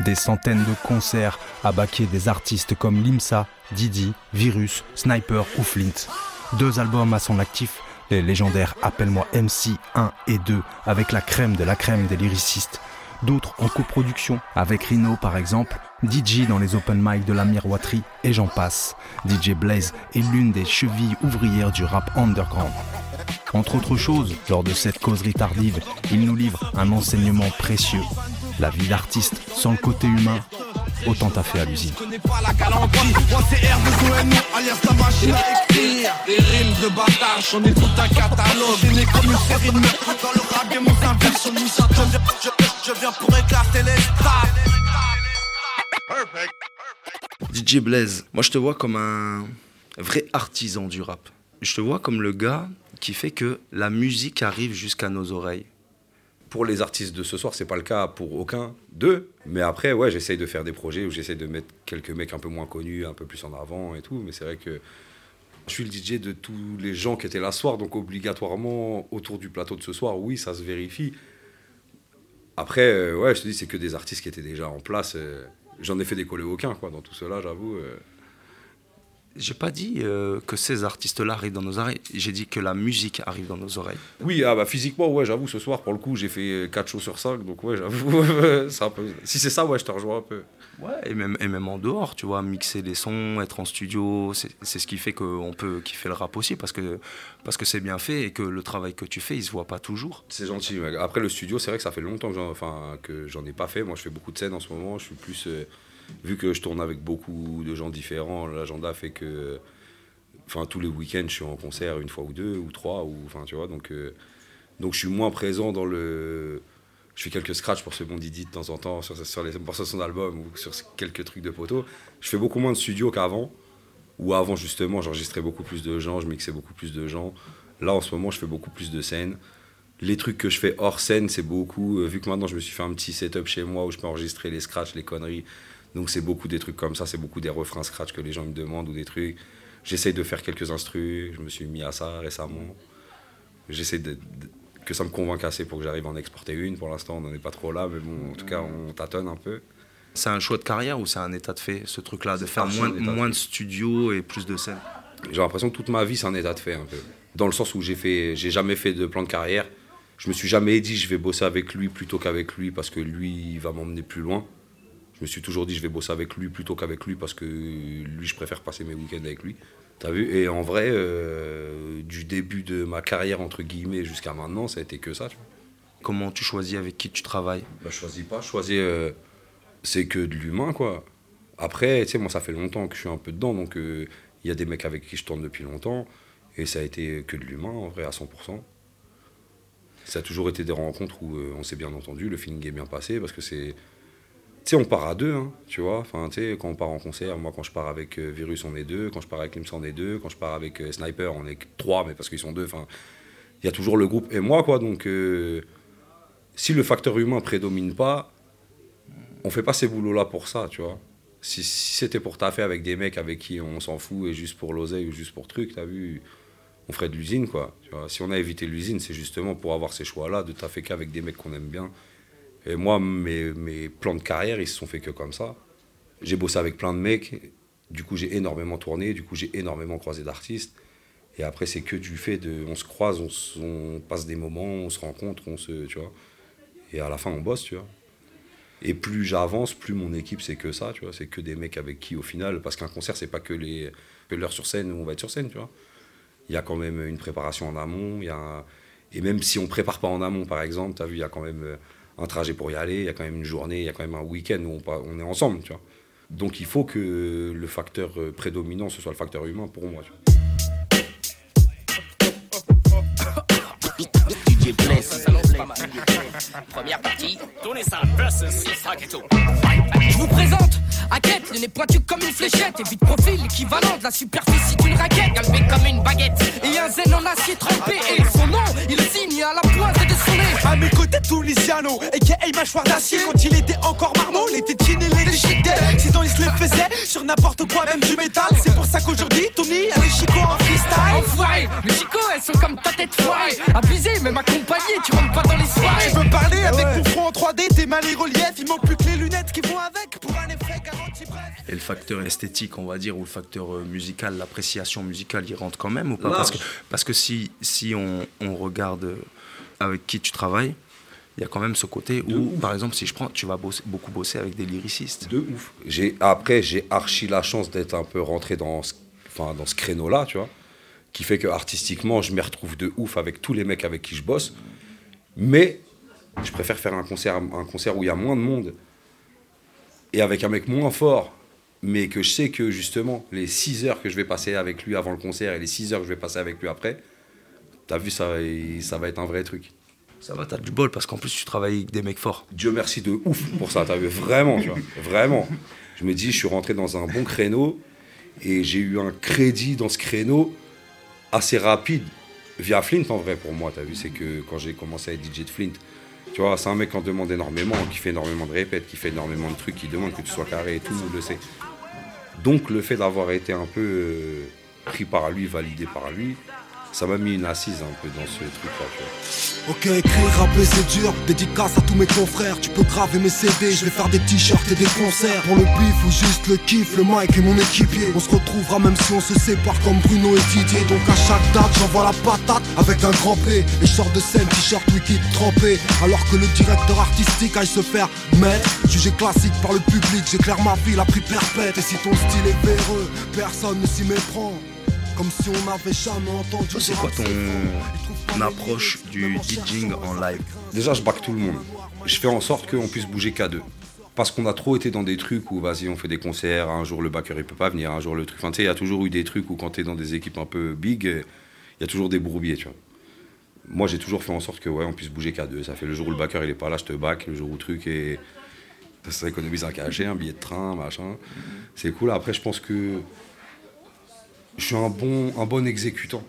Des centaines de concerts à baquer des artistes comme Limsa, Didi, Virus, Sniper ou Flint. Deux albums à son actif, les légendaires Appelle-moi MC 1 et 2, avec la crème de la crème des lyricistes. D'autres en coproduction, avec Rino par exemple, DJ dans les open mic de la miroiterie et j'en passe. DJ Blaze est l'une des chevilles ouvrières du rap underground. Entre autres choses, lors de cette causerie tardive, il nous livre un enseignement précieux. La vie d'artiste sans le côté humain, autant à fait à l'usine. DJ Blaze, moi je te vois comme un vrai artisan du rap. Je te vois comme le gars qui fait que la musique arrive jusqu'à nos oreilles. Pour les artistes de ce soir, c'est pas le cas pour aucun d'eux. Mais après, ouais, j'essaye de faire des projets où j'essaye de mettre quelques mecs un peu moins connus, un peu plus en avant et tout. Mais c'est vrai que je suis le DJ de tous les gens qui étaient là ce soir, donc obligatoirement, autour du plateau de ce soir, oui, ça se vérifie. Après, euh, ouais, je te dis, c'est que des artistes qui étaient déjà en place. Euh, j'en ai fait décoller aucun, quoi, dans tout cela, j'avoue. Euh. J'ai pas dit euh, que ces artistes-là arrivent dans nos oreilles. J'ai dit que la musique arrive dans nos oreilles. Oui, ah bah physiquement, ouais, j'avoue, ce soir, pour le coup, j'ai fait 4 shows sur 5. Donc, ouais, j'avoue, si c'est ça, ouais, je te rejoins un peu. Ouais, et même, et même en dehors, tu vois, mixer les sons, être en studio, c'est ce qui fait qu'on peut kiffer le rap aussi parce que parce que c'est bien fait et que le travail que tu fais, il se voit pas toujours. C'est gentil. Après, le studio, c'est vrai que ça fait longtemps que j'en ai pas fait. Moi, je fais beaucoup de scènes en ce moment. Je suis plus. Euh, vu que je tourne avec beaucoup de gens différents, l'agenda fait que. Enfin, tous les week-ends, je suis en concert une fois ou deux, ou trois, ou. Enfin, tu vois, donc. Euh, donc, je suis moins présent dans le. Je fais quelques scratchs pour ce bon Didi de temps en temps sur, sur les morceaux de son album ou sur quelques trucs de poteau. Je fais beaucoup moins de studio qu'avant. Ou avant, justement, j'enregistrais beaucoup plus de gens, je mixais beaucoup plus de gens. Là, en ce moment, je fais beaucoup plus de scènes. Les trucs que je fais hors scène, c'est beaucoup. Euh, vu que maintenant, je me suis fait un petit setup chez moi où je peux enregistrer les scratchs, les conneries donc c'est beaucoup des trucs comme ça, c'est beaucoup des refrains scratch que les gens me demandent ou des trucs. J'essaye de faire quelques instrus, je me suis mis à ça récemment. J'essaie de, que ça me convainque assez pour que j'arrive à en exporter une. Pour l'instant, on n'en est pas trop là, mais bon, en tout cas, on tâtonne un peu. C'est un choix de carrière ou c'est un état de fait, ce truc-là, de faire moins, moins de studios et plus de scènes J'ai l'impression que toute ma vie, c'est un état de fait un peu. Dans le sens où j'ai fait, j'ai jamais fait de plan de carrière. Je me suis jamais dit je vais bosser avec lui plutôt qu'avec lui parce que lui, il va m'emmener plus loin je me suis toujours dit je vais bosser avec lui plutôt qu'avec lui parce que lui je préfère passer mes week-ends avec lui. T'as vu? Et en vrai, euh, du début de ma carrière entre guillemets jusqu'à maintenant, ça a été que ça. Comment tu choisis avec qui tu travailles? Bah, Je choisis pas, je choisis euh, c'est que de l'humain quoi. Après, tu sais, moi ça fait longtemps que je suis un peu dedans, donc euh, il y a des mecs avec qui je tourne depuis longtemps et ça a été que de l'humain en vrai à 100%. Ça a toujours été des rencontres où on s'est bien entendu, le feeling est bien passé parce que c'est sais, on part à deux, hein, tu vois. Enfin, tu sais, quand on part en concert, moi, quand je pars avec euh, Virus, on est deux. Quand je pars avec Lims, on est deux. Quand je pars avec euh, Sniper, on est trois, mais parce qu'ils sont deux. Enfin, il y a toujours le groupe et moi, quoi. Donc, euh, si le facteur humain prédomine pas, on fait pas ces boulots-là pour ça, tu vois. Si, c'était pour taffer avec des mecs avec qui on s'en fout et juste pour l'oseille ou juste pour truc, t'as vu, on ferait de l'usine, quoi. Tu vois. Si on a évité l'usine, c'est justement pour avoir ces choix-là, de taffer qu'avec des mecs qu'on aime bien et moi, mes, mes, plans de carrière, ils se sont faits que comme ça. J'ai bossé avec plein de mecs. Du coup, j'ai énormément tourné. Du coup, j'ai énormément croisé d'artistes. Et après, c'est que du fait de. On se croise, on, passe des moments, on se rencontre, on se. Tu vois. Et à la fin, on bosse, tu vois. Et plus j'avance, plus mon équipe, c'est que ça, tu vois. C'est que des mecs avec qui, au final. Parce qu'un concert, c'est pas que les l'heure sur scène où on va être sur scène, tu vois. Il y a quand même une préparation en amont. Y a Et même si on prépare pas en amont, par exemple, tu as vu, il y a quand même euh, un trajet pour y aller, il y a quand même une journée, il y a quand même un week-end où on, est ensemble, tu vois. Donc il faut que le facteur euh, prédominant, ce soit le facteur humain pour moi. Première partie, Je vous présente Hackett, le nez pointu comme une fléchette, et vite profil équivalent de la superficie d'une raquette, galbé comme une baguette, et un zen en acier trempé, et qui a mâchoire d'acier, quand il était encore marmot, les tétines et les déchiquetés, sinon il se les faisait sur n'importe quoi, même du métal. C'est pour ça qu'aujourd'hui, Tony a les chicots en freestyle. Enfoiré, les chicots, elles sont comme ta tête foirée. Abusé, même accompagné, tu rentres pas dans les soirées. Je veux parler avec mon front en 3D, tes mal les reliefs, il manque plus que les lunettes qui vont avec pour un effet garanti bref. Et le facteur esthétique, on va dire, ou le facteur euh, musical, l'appréciation musicale, il rentre quand même ou pas? Parce que, parce que si, si on, on regarde euh, avec qui tu travailles, il y a quand même ce côté où, par exemple, si je prends, tu vas bosser- beaucoup bosser avec des lyricistes. De ouf. J'ai, après, j'ai archi la chance d'être un peu rentré dans ce, enfin, dans ce créneau-là, tu vois. Qui fait que artistiquement, je me retrouve de ouf avec tous les mecs avec qui je bosse. Mais je préfère faire un concert, un concert où il y a moins de monde et avec un mec moins fort. Mais que je sais que justement, les 6 heures que je vais passer avec lui avant le concert et les 6 heures que je vais passer avec lui après, t'as vu, ça, ça va être un vrai truc. Ça va, t'as du bol parce qu'en plus tu travailles avec des mecs forts. Dieu merci de ouf pour ça, t'as vu, vraiment, tu vois, vraiment. Je me dis, je suis rentré dans un bon créneau et j'ai eu un crédit dans ce créneau assez rapide via Flint en vrai pour moi, t'as vu, c'est que quand j'ai commencé à être DJ de Flint, tu vois, c'est un mec qui en demande énormément, qui fait énormément de répètes, qui fait énormément de trucs, qui demande que tu sois carré et tout monde le sait. Donc le fait d'avoir été un peu euh, pris par lui, validé par lui, ça m'a mis une assise un peu dans ce truc-là. Ok, écrire, rapper c'est dur, dédicace à tous mes confrères. Tu peux graver mes CD, je vais faire des t-shirts et des concerts. Pour le bif ou juste le kiff, le mic et mon équipier. On se retrouvera même si on se sépare comme Bruno et Didier. Donc à chaque date j'envoie la patate avec un grand P. Et je sors de scène, t-shirt liquide trempé. Alors que le directeur artistique aille se faire mettre. Jugé classique par le public, j'éclaire ma vie, la prix perpète. Et si ton style est véreux, personne ne s'y méprend comme si on n'avait jamais entendu c'est quoi ton approche du DJing en live Déjà, je back tout le monde. Je fais en sorte qu'on puisse bouger qu'à deux. Parce qu'on a trop été dans des trucs où, vas-y, on fait des concerts, un jour le backer il peut pas venir, un jour le truc. Enfin, tu sais, il y a toujours eu des trucs où quand tu es dans des équipes un peu big, il y a toujours des bourbiers, tu vois. Moi, j'ai toujours fait en sorte que, ouais, on puisse bouger qu'à deux. Ça fait le jour où le backer il est pas là, je te back, le jour où le truc et ça économise un cachet, un billet de train, machin. C'est cool. Après, je pense que je suis un bon, un bon exécutant.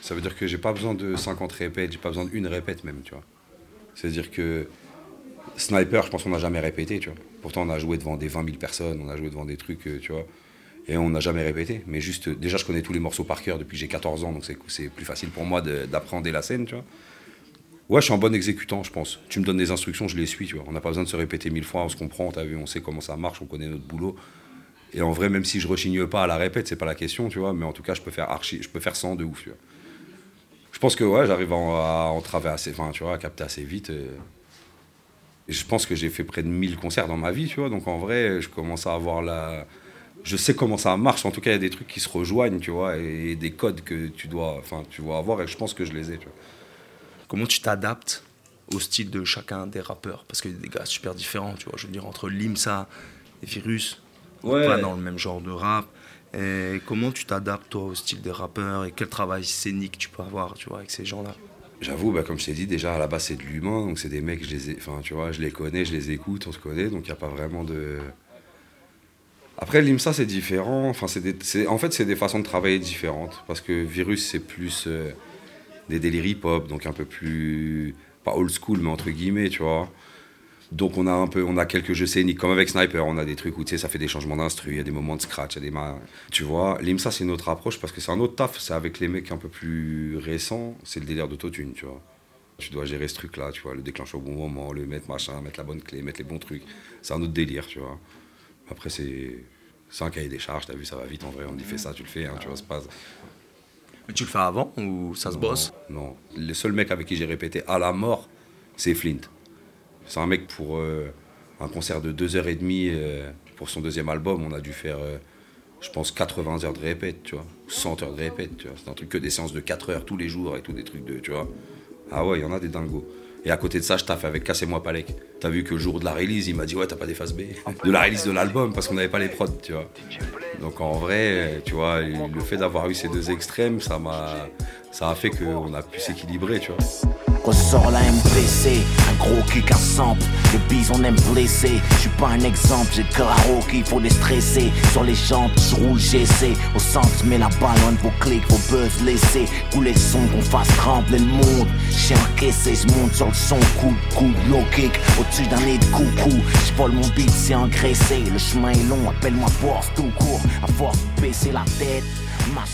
Ça veut dire que j'ai pas besoin de 50 répètes, j'ai pas besoin d'une répète même, tu vois. C'est-à-dire que Sniper, je pense qu'on n'a jamais répété, tu vois. Pourtant, on a joué devant des 20 000 personnes, on a joué devant des trucs, euh, tu vois. Et on n'a jamais répété. Mais juste, euh, déjà, je connais tous les morceaux par cœur depuis que j'ai 14 ans, donc c'est plus facile pour moi d'appréhender la scène, tu vois. Ouais, je suis un bon exécutant, je pense. Tu me donnes des instructions, je les suis, tu vois. On n'a pas besoin de se répéter mille fois, on se comprend, vu, on sait comment ça marche, on connaît notre boulot. Et en vrai, même si je rechigne pas à la répète, c'est pas la question, tu vois. Mais en tout cas, je peux faire archi, je peux faire 100 de ouf, tu vois. Je pense que ouais, j'arrive à, à en travailler assez, enfin, tu vois, à capter assez vite. euh. Et je pense que j'ai fait près de 1000 concerts dans ma vie, tu vois. Donc en vrai, je commence à avoir la. Je sais comment ça marche. En tout cas, il y a des trucs qui se rejoignent, tu vois, et des codes que tu dois, enfin, tu dois avoir. Et je pense que je les ai, tu vois. Comment tu t'adaptes au style de chacun des rappeurs? Parce qu'il y a des gars super différents, tu vois. Je veux dire, entre Limsa et Virus, Ouais. pas dans le même genre de rap. Et comment tu t'adaptes, toi, au style des rappeurs et quel travail scénique tu peux avoir, tu vois, avec ces gens-là? J'avoue, bah, comme je t'ai dit, déjà à la base c'est de l'humain, donc c'est des mecs, je les ai, enfin tu vois, je les connais, je les écoute, on se connaît, donc il n'y a pas vraiment de. Après l'IMSA c'est différent, enfin c'est des- c'est- en fait c'est des façons de travailler différentes, parce que Virus c'est plus euh, des délires hip-hop, donc un peu plus pas old school mais entre guillemets, tu vois. Donc on a un peu, on a quelques jeux scéniques, comme avec Sniper, on a des trucs où tu sais ça fait des changements d'instru, il y a des moments de scratch, il y a des ma- tu vois. L'IMSA c'est une autre approche parce que c'est un autre taf, c'est avec les mecs un peu plus récents, c'est le délire d'autotune, tu vois. Tu dois gérer ce truc-là, tu vois, le déclencher au bon moment, le mettre machin, mettre la bonne clé, mettre les bons trucs. C'est un autre délire, tu vois. Après c'est c'est un cahier des charges, t'as vu, ça va vite en vrai, on dit fais ça, tu le fais, hein, tu vois, c'est pas. Mais tu le fais avant ou ça se bosse? Non, le seul mec avec qui j'ai répété à la mort, c'est Flint. C'est un mec pour euh, un concert de 2h30 euh, pour son deuxième album, on a dû faire, euh, je pense, 80 heures de répète, tu vois, ou 100 heures de répète, tu vois. C'est un truc que des séances de 4 heures tous les jours et tout, des trucs de, tu vois. Ah ouais, il y en a des dingos. Et à côté de ça, je taffe avec Cassez-moi Palek. T'as vu que le jour de la release, il m'a dit Ouais, t'as pas des faces B. De la release de l'album, parce qu'on n'avait pas les prods, tu vois. Donc en vrai, tu vois, le fait d'avoir eu ces deux extrêmes, ça m'a, ça a fait qu'on a pu s'équilibrer, tu vois. Ressort la MPC, un gros kick à sample. Les bises on aime blesser. Je suis pas un exemple, j'ai le à rocky, faut les stresser. Sur les jantes, je roule GC. Au centre, mets la balle, on vos clics, vos buzz laisser. Couler le son, qu'on fasse trembler le monde. Chien encaissé, je monte sur le son, coup coup, low kick. Au-dessus d'un nez de coucou, je vole mon beat, c'est engraissé. Le chemin est long, appelle-moi force tout court. À force de baisser la tête,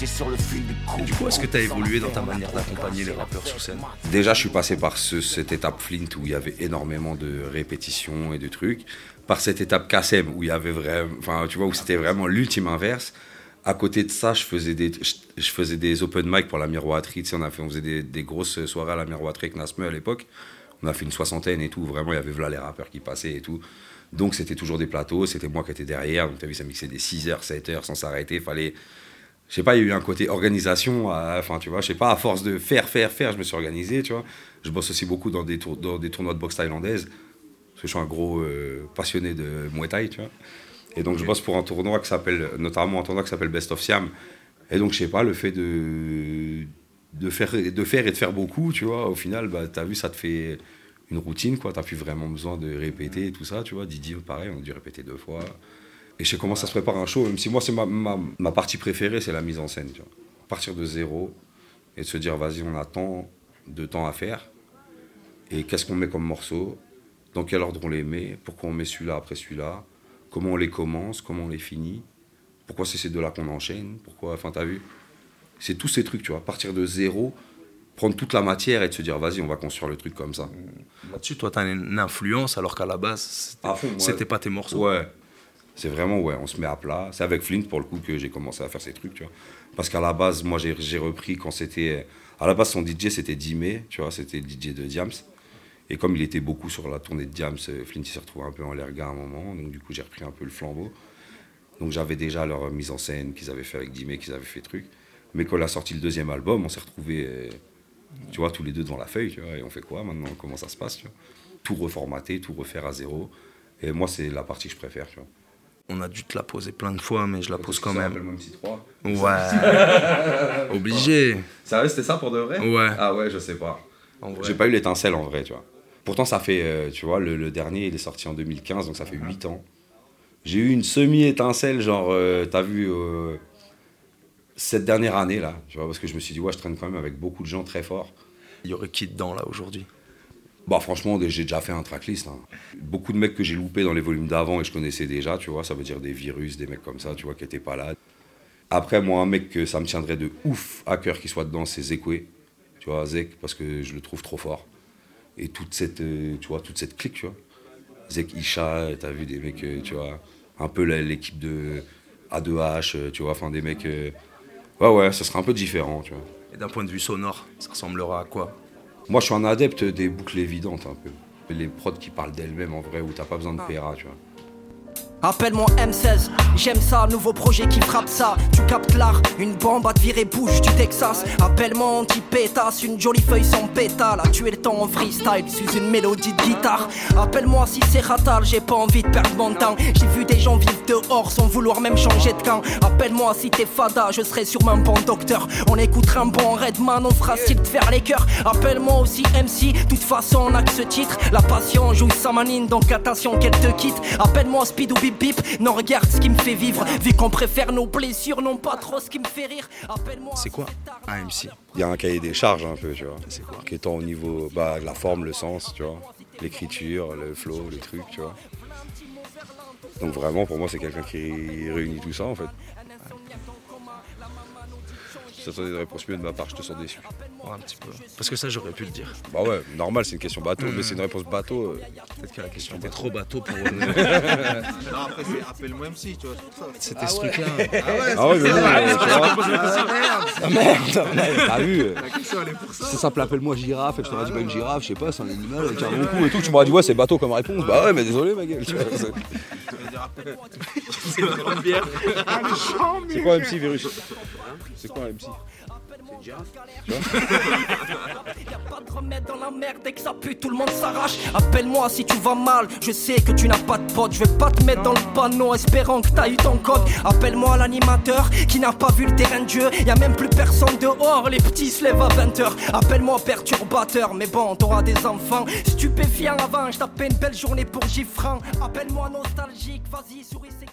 sur le fil du coup. Et du coup, est-ce que tu as évolué dans ta manière d'accompagner les rappeurs sur scène Déjà, je suis passé par ce- cette étape Flint où il y avait énormément de répétitions et de trucs. par cette étape KSM où il y avait vraiment, enfin, tu vois, où c'était vraiment l'ultime inverse. À côté de ça, je faisais des, je, faisais des open mic pour la miroiterie. Tu sais, on, a fait, on faisait des, des grosses soirées à la miroiterie avec Nasme à l'époque. On a fait une soixantaine et tout. Vraiment, il y avait là les rappeurs qui passaient et tout. Donc, c'était toujours des plateaux. C'était moi qui étais derrière. Donc, tu as vu, ça mixait des 6 heures, 7 heures sans s'arrêter. Fallait. Je sais pas, il y a eu un côté organisation. Enfin, tu vois, je sais pas, à force de faire, faire, faire, je me suis organisé, tu vois. Je bosse aussi beaucoup dans des, tour, dans des tournois de boxe thaïlandaise. Parce que je suis un gros euh, passionné de Muay Thai, tu vois. Et donc, je bosse pour un tournoi qui s'appelle, notamment un tournoi qui s'appelle Best of Siam. Et donc, je sais pas, le fait de, de, faire, de faire et de faire beaucoup, tu vois, au final, bah, tu as vu, ça te fait une routine, quoi. T'as plus vraiment besoin de répéter et tout ça, tu vois. Didier, pareil, on a dû répéter deux fois. Et je sais comment ça se prépare un show, même si moi, c'est ma, ma, partie préférée, c'est la mise en scène, tu vois. Partir de zéro et de se dire, vas-y, on a tant de temps à faire. Et qu'est-ce qu'on met comme morceau? Dans quel ordre on les met? Pourquoi on met celui-là après celui-là? Comment on les commence? Comment on les finit? Pourquoi c'est ces deux-là qu'on enchaîne? Pourquoi Enfin, t'as vu? C'est tous ces trucs, tu vois. Partir de zéro, prendre toute la matière et de se dire, vas-y, on va construire le truc comme ça. Là-dessus, toi, tu as une influence alors qu'à la base, c'était pas tes morceaux. Ouais. C'est vraiment, ouais, on se met à plat. C'est avec Flint, pour le coup, que j'ai commencé à faire ces trucs, tu vois. Parce qu'à la base, moi, j'ai repris quand c'était. À la base, son DJ, c'était Dimé, tu vois, c'était le DJ de Diams. Et comme il était beaucoup sur la tournée de Diams, euh, Flint s'est retrouvé un peu en l'air à un moment. Donc, du coup, j'ai repris un peu le flambeau. Donc, j'avais déjà leur mise en scène qu'ils avaient fait avec Dimé, qu'ils avaient fait truc. Mais quand il a sorti le deuxième album, on s'est retrouvés euh, tu vois, tous les deux devant la feuille, tu vois, et on fait quoi maintenant? Comment ça se passe, Tout reformater, tout refaire à zéro. Et moi, c'est la partie que je préfère, tu vois. On a dû te la poser plein de fois, mais je la pose quand même. Même 3 Ouais. Obligé. Ça c'était ça pour de vrai? Ouais. Ah ouais, je sais pas. J'ai pas eu l'étincelle en vrai, tu vois. Pourtant, ça fait, euh, tu vois, le, dernier, il est sorti en 2015, donc ça fait 8 ans. J'ai eu une semi-étincelle, genre, euh, t'as vu, euh, cette dernière année là, tu vois, parce que je me suis dit, ouais, je traîne quand même avec beaucoup de gens très forts. Il y aurait qui dedans là aujourd'hui? Bah franchement, j'ai déjà fait un tracklist. Hein. Beaucoup de mecs que j'ai loupés dans les volumes d'avant et je connaissais déjà, tu vois, ça veut dire des virus, des mecs comme ça, tu vois, qui étaient pas là. Après, moi, un mec que ça me tiendrait de ouf à cœur qu'il soit dedans, c'est Zekwe. Tu vois, Zek, parce que je le trouve trop fort. Et toute cette, euh, tu vois, toute cette clique, tu vois. Zek Isha, t'as vu des mecs, euh, tu vois, un peu l'équipe de A2H, euh, tu vois, enfin des mecs Ouais, ouais, ça sera un peu différent, tu vois. Et d'un point de vue sonore, ça ressemblera à quoi? Moi, je suis un adepte des boucles évidentes, un peu. Les prods qui parlent d'elles-mêmes, en vrai, où t'as pas besoin de ah. PRA, tu vois. Appelle-moi M16, j'aime ça, nouveau projet qui frappe ça. Tu captes l'art, une bombe à te virer bouche du Texas. Appelle-moi anti-pétasse, une jolie feuille sans pétale. A tuer le temps en freestyle sous une mélodie de guitare. Appelle-moi si c'est ratal, j'ai pas envie de perdre mon temps. J'ai vu des gens vivre dehors sans vouloir même changer de camp. Appelle-moi si t'es fada, je serai sûrement un bon docteur. On écoutera un bon Redman, on fera de faire les cœurs. Appelle-moi aussi MC, toute façon on a que ce titre. La passion joue sa manine, donc attention qu'elle te quitte. Appelle-moi Speed ou non, regarde ce qui me fait vivre. Vu qu'on préfère nos blessures, non pas trop ce qui me fait rire. C'est quoi un MC Il y a un cahier des charges un peu, tu vois. C'est quoi Qui est au niveau bah, la forme, le sens, tu vois. L'écriture, le flow, le truc, tu vois. Donc vraiment, pour moi, c'est quelqu'un qui réunit tout ça, en fait. Si t'attendais une réponse mieux de ma part, je te sens déçu. un petit peu. Parce que ça, j'aurais pu le dire. Bah ouais, normal, c'est une question bateau, mais c'est une réponse bateau. Euh. Peut-être que la question était trop bateau pour. non, après, c'est appelle-moi MC, tu vois. C'était ah ce truc-là. Ah ouais, ah ouais mais Ah merde, t'as vu La question, elle est pour ça. Ça s'appelle appelle-moi girafe, et je t'aurais dit, bah une girafe, je sais pas, c'est un animal, elle tient beaucoup et tout. Tu m'aurais dit, ouais, c'est bateau comme réponse. Bah ouais, mais désolé, ma gueule. C'est une bière. C'est quoi MC, C'est MC Y'a pas de remède dans la merde dès que ça pue, tout le monde s'arrache. Appelle-moi si tu vas mal, je sais que tu n'as pas de pote. Je vais pas te mettre dans le panneau espérant que t'as eu ton code. Appelle-moi l'animateur qui n'a pas vu le terrain de jeu. Y a même plus personne dehors, les petits se lèvent à 20h. Appelle-moi perturbateur, mais bon, t'auras des enfants. Stupéfiant avant, je tapais une belle journée pour Gifran. Appelle-moi nostalgique, vas-y, souris, c'est